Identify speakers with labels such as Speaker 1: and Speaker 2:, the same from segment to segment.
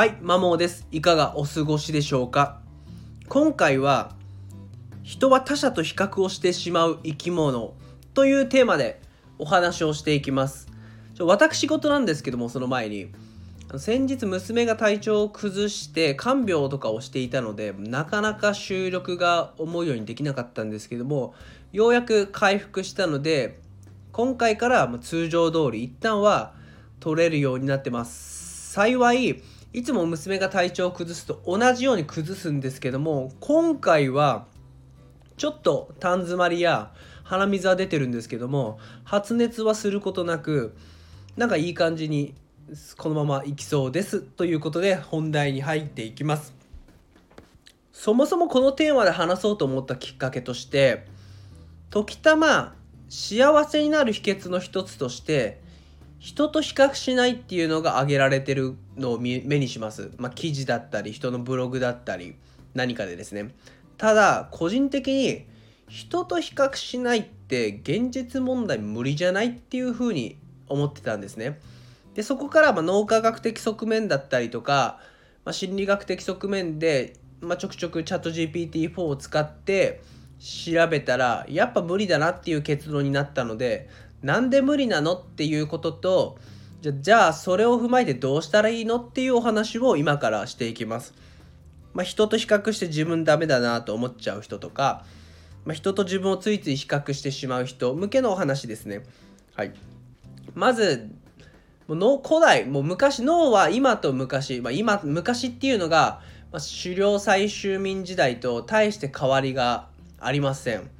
Speaker 1: はい、マモです。いかがお過ごしでしょうか？今回は、人は他者と比較をしてしまう生き物というテーマでお話をしていきます。ちょ私事なんですけども、その前に、先日娘が体調を崩して看病とかをしていたので、なかなか収録が思うようにできなかったんですけども、ようやく回復したので、今回から通常通り一旦は取れるようになってます。幸い、いつも娘が体調を崩すと同じように崩すんですけども今回はちょっと痰詰まりや鼻水は出てるんですけども発熱はすることなくなんかいい感じにこのままいきそうですということで本題に入っていきます。そもそもこのテーマで話そうと思ったきっかけとして時たま幸せになる秘訣の一つとして人と比較しないっていうのが挙げられてるのを目にします。まあ、記事だったり人のブログだったり何かでですね。ただ個人的に人と比較しないって現実問題無理じゃないっていうふうに思ってたんですね。でそこからま脳科学的側面だったりとか、まあ、心理学的側面で、まあ、ちょくちょくチャット GPT-4 を使って調べたらやっぱ無理だなっていう結論になったのでなんで無理なのっていうこととじゃじゃあそれを踏まえてどうしたらいいのっていうお話を今からしていきます。まあ、人と比較して自分ダメだなと思っちゃう人とか、まあ、人と自分をついつい比較してしまう人向けのお話ですね。はい、まずも古代もう昔脳は今と昔、まあ、今昔っていうのが、まあ、狩猟採集民時代と大して変わりがありません。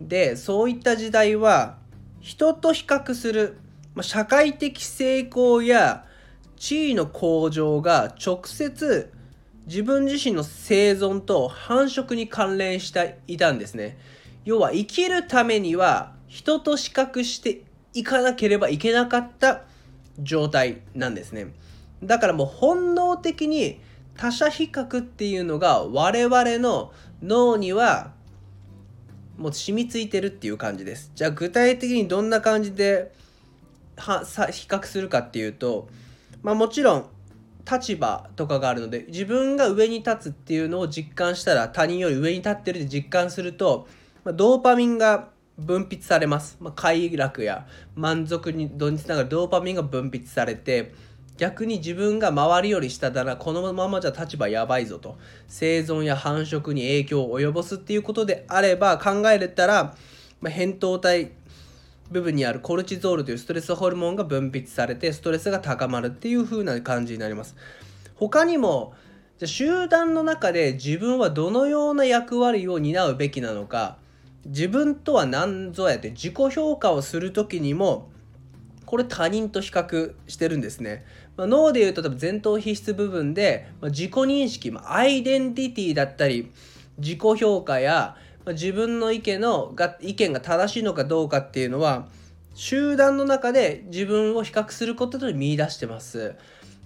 Speaker 1: でそういった時代は人と比較する、ま、社会的成功や地位の向上が直接自分自身の生存と繁殖に関連していたんですね。要は生きるためには人と比較していかなければいけなかった状態なんですね。だからもう本能的に他者比較っていうのが我々の脳にはもう染みついてるっていう感じです。じゃあ具体的にどんな感じではさ比較するかっていうと、まあ、もちろん立場とかがあるので自分が上に立つっていうのを実感したら他人より上に立ってるって実感すると、まあ、ドーパミンが分泌されます、まあ、快楽や満足に度につながるドーパミンが分泌されて逆に自分が周りより下だなこのままじゃ立場やばいぞと。生存や繁殖に影響を及ぼすっていうことであれば考えれたら、まあ、扁桃体部分にあるコルチゾールというストレスホルモンが分泌されてストレスが高まるっていう風な感じになります。他にもじゃ集団の中で自分はどのような役割を担うべきなのか自分とは何ぞやって自己評価をする時にもこれ他人と比較してるんですね、まあ、脳でいうと多分前頭皮質部分で、まあ、自己認識、まあ、アイデンティティだったり自己評価や、まあ、自分の意見のが意見が正しいのかどうかっていうのは集団の中で自分を比較することで見出してます。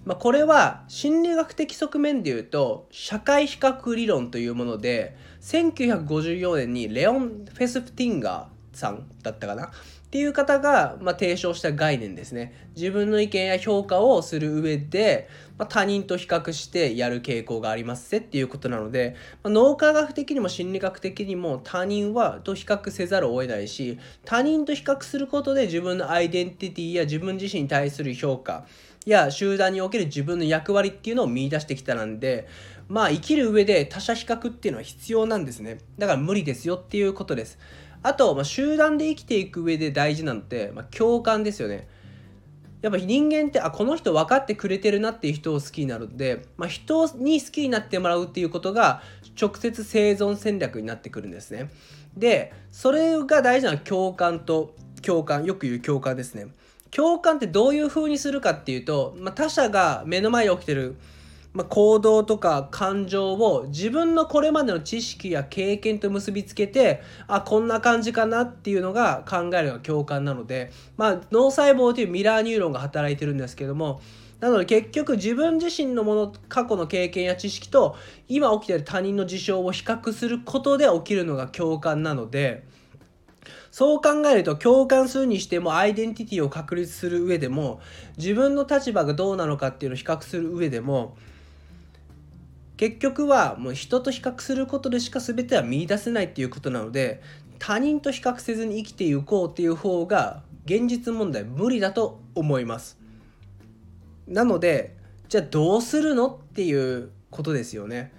Speaker 1: まあ、これは心理学的側面で言うと社会比較理論というもので1954年にレオン・フェスプティンガーさんだったかな？っていう方が、まあ、提唱した概念ですね。自分の意見や評価をする上で、まあ、他人と比較してやる傾向がありますっていうことなので、まあ、脳科学的にも心理学的にも他人はと比較せざるを得ないし他人と比較することで自分のアイデンティティや自分自身に対する評価や集団における自分の役割っていうのを見出してきたなんでまあ生きる上で他者比較っていうのは必要なんですね。だから無理ですよっていうことです。あと、まあ、集団で生きていく上で大事なのって、まあ、共感ですよね。やっぱ人間ってあこの人分かってくれてるなっていう人を好きになるので、まあ、人に好きになってもらうっていうことが直接生存戦略になってくるんですね。でそれが大事なのは共感と共感よく言う共感ですね。共感ってどういう風にするかっていうと、まあ、他者が目の前に起きてる、まあ、行動とか感情を自分のこれまでの知識や経験と結びつけてあこんな感じかなっていうのが考えるのが共感なので、まあ、脳細胞というミラーニューロンが働いてるんですけどもなので結局自分自身のもの過去の経験や知識と今起きてる他人の事象を比較することで起きるのが共感なのでそう考えると共感するにしてもアイデンティティを確立する上でも自分の立場がどうなのかっていうのを比較する上でも結局はもう人と比較することでしか全ては見いだせないっていうことなので他人と比較せずに生きていこうっていう方が現実問題無理だと思います。なのでじゃあどうするのっていうことですよね。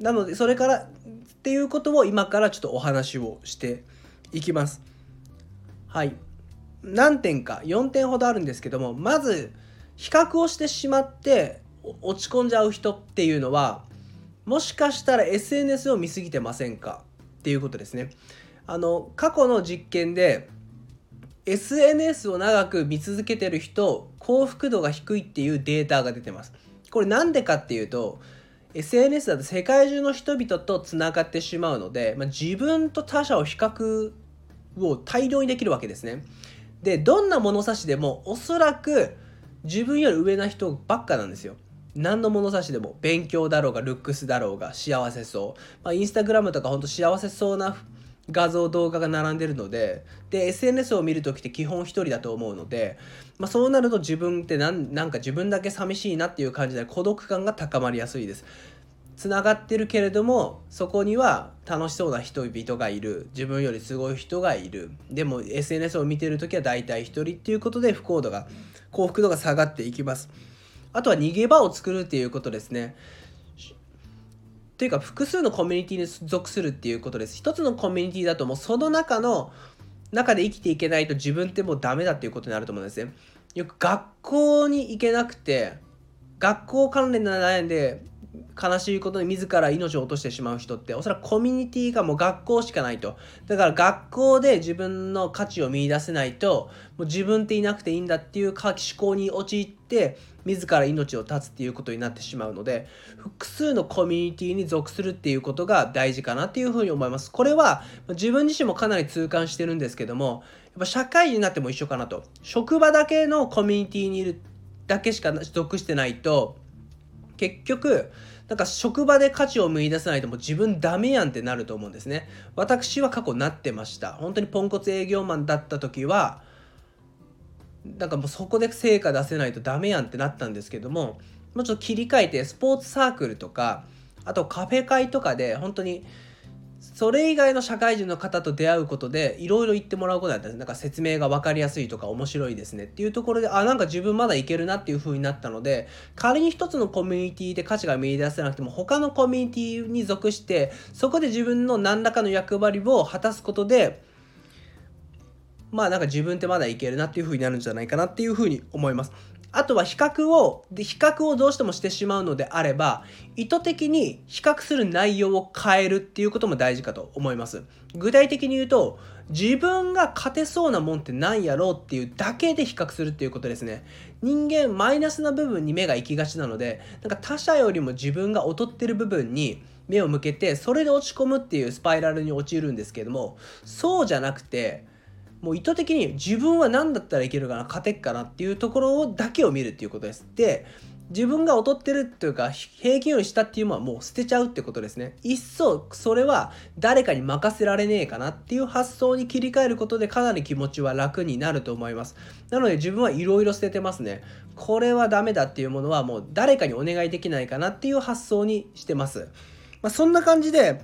Speaker 1: なのでそれからっていうことを今からちょっとお話をしていきます。はい。何点か4点ほどあるんですけどもまず比較をしてしまって落ち込んじゃう人っていうのはもしかしたら SNS を見すぎてませんか？っていうことですね。あの過去の実験で SNS を長く見続けてる人幸福度が低いっていうデータが出てます。これなんでかっていうと SNS だと世界中の人々とつながってしまうので、まあ、自分と他者を比較を大量にできるわけですね。でどんな物差しでもおそらく自分より上な人ばっかなんですよ。何の物差しでも勉強だろうがルックスだろうが幸せそう、まあ、インスタグラムとかほんと幸せそうな画像動画が並んでるのでで SNS を見る時って基本1人だと思うので、まあ、そうなると自分ってなんなんか自分だけ寂しいなっていう感じで孤独感が高まりやすいです。つながってるけれどもそこには楽しそうな人々がいる。自分よりすごい人がいる。でも SNS を見てる時は大体1人っていうことで不幸度が幸福度が下がっていきます。あとは逃げ場を作るっていうことですねというか複数のコミュニティに属するっていうことです。一つのコミュニティだともうその中の中で生きていけないと自分ってもうダメだっていうことになると思うんですね。よく学校に行けなくて学校関連で悩んで悲しいことに自ら命を落としてしまう人っておそらくコミュニティがもう学校しかないと。だから学校で自分の価値を見いだせないともう自分っていなくていいんだっていう思考に陥って自ら命を絶つっていうことになってしまうので複数のコミュニティに属するっていうことが大事かなっていうふうに思います。これは自分自身もかなり痛感してるんですけどもやっぱ社会人になっても一緒かなと。職場だけのコミュニティにいるだけしか属してないと結局なんか職場で価値を見出さないともう自分ダメやんってなると思うんですね。私は過去なってました。本当にポンコツ営業マンだった時はなんかもうそこで成果出せないとダメやんってなったんですけどももうちょっと切り替えてスポーツサークルとかあとカフェ会とかで本当にそれ以外の社会人の方と出会うことでいろいろ言ってもらうことだったんですなんか説明が分かりやすいとか面白いですねっていうところであなんか自分まだいけるなっていう風になったので仮に一つのコミュニティで価値が見いだせなくても他のコミュニティに属してそこで自分の何らかの役割を果たすことでまあなんか自分ってまだいけるなっていう風になるんじゃないかなっていう風に思います。あとは比較を、で、比較をどうしてもしてしまうのであれば、意図的に比較する内容を変えるっていうことも大事かと思います。具体的に言うと、自分が勝てそうなもんって何やろうっていうだけで比較するっていうことですね。人間、マイナスな部分に目が行きがちなので、なんか他者よりも自分が劣ってる部分に目を向けて、それで落ち込むっていうスパイラルに陥るんですけども、そうじゃなくて、もう意図的に自分は何だったらいけるかな勝てっかなっていうところだけを見るっていうことです。で自分が劣ってるっていうか平均より下っていうのはもう捨てちゃうってことですね。一層それは誰かに任せられねえかなっていう発想に切り替えることでかなり気持ちは楽になると思います。なので自分はいろいろ捨ててますね。これはダメだっていうものはもう誰かにお願いできないかなっていう発想にしてます。まあ、そんな感じで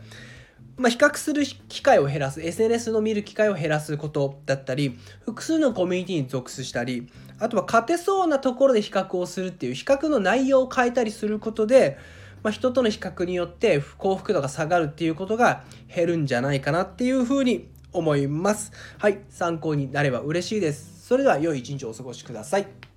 Speaker 1: まあ、比較する機会を減らす SNS の見る機会を減らすことだったり複数のコミュニティに属したりあとは勝てそうなところで比較をするっていう比較の内容を変えたりすることで、まあ、人との比較によって幸福度が下がるっていうことが減るんじゃないかなっていうふうに思います。はい、参考になれば嬉しいです。それでは良い一日をお過ごしください。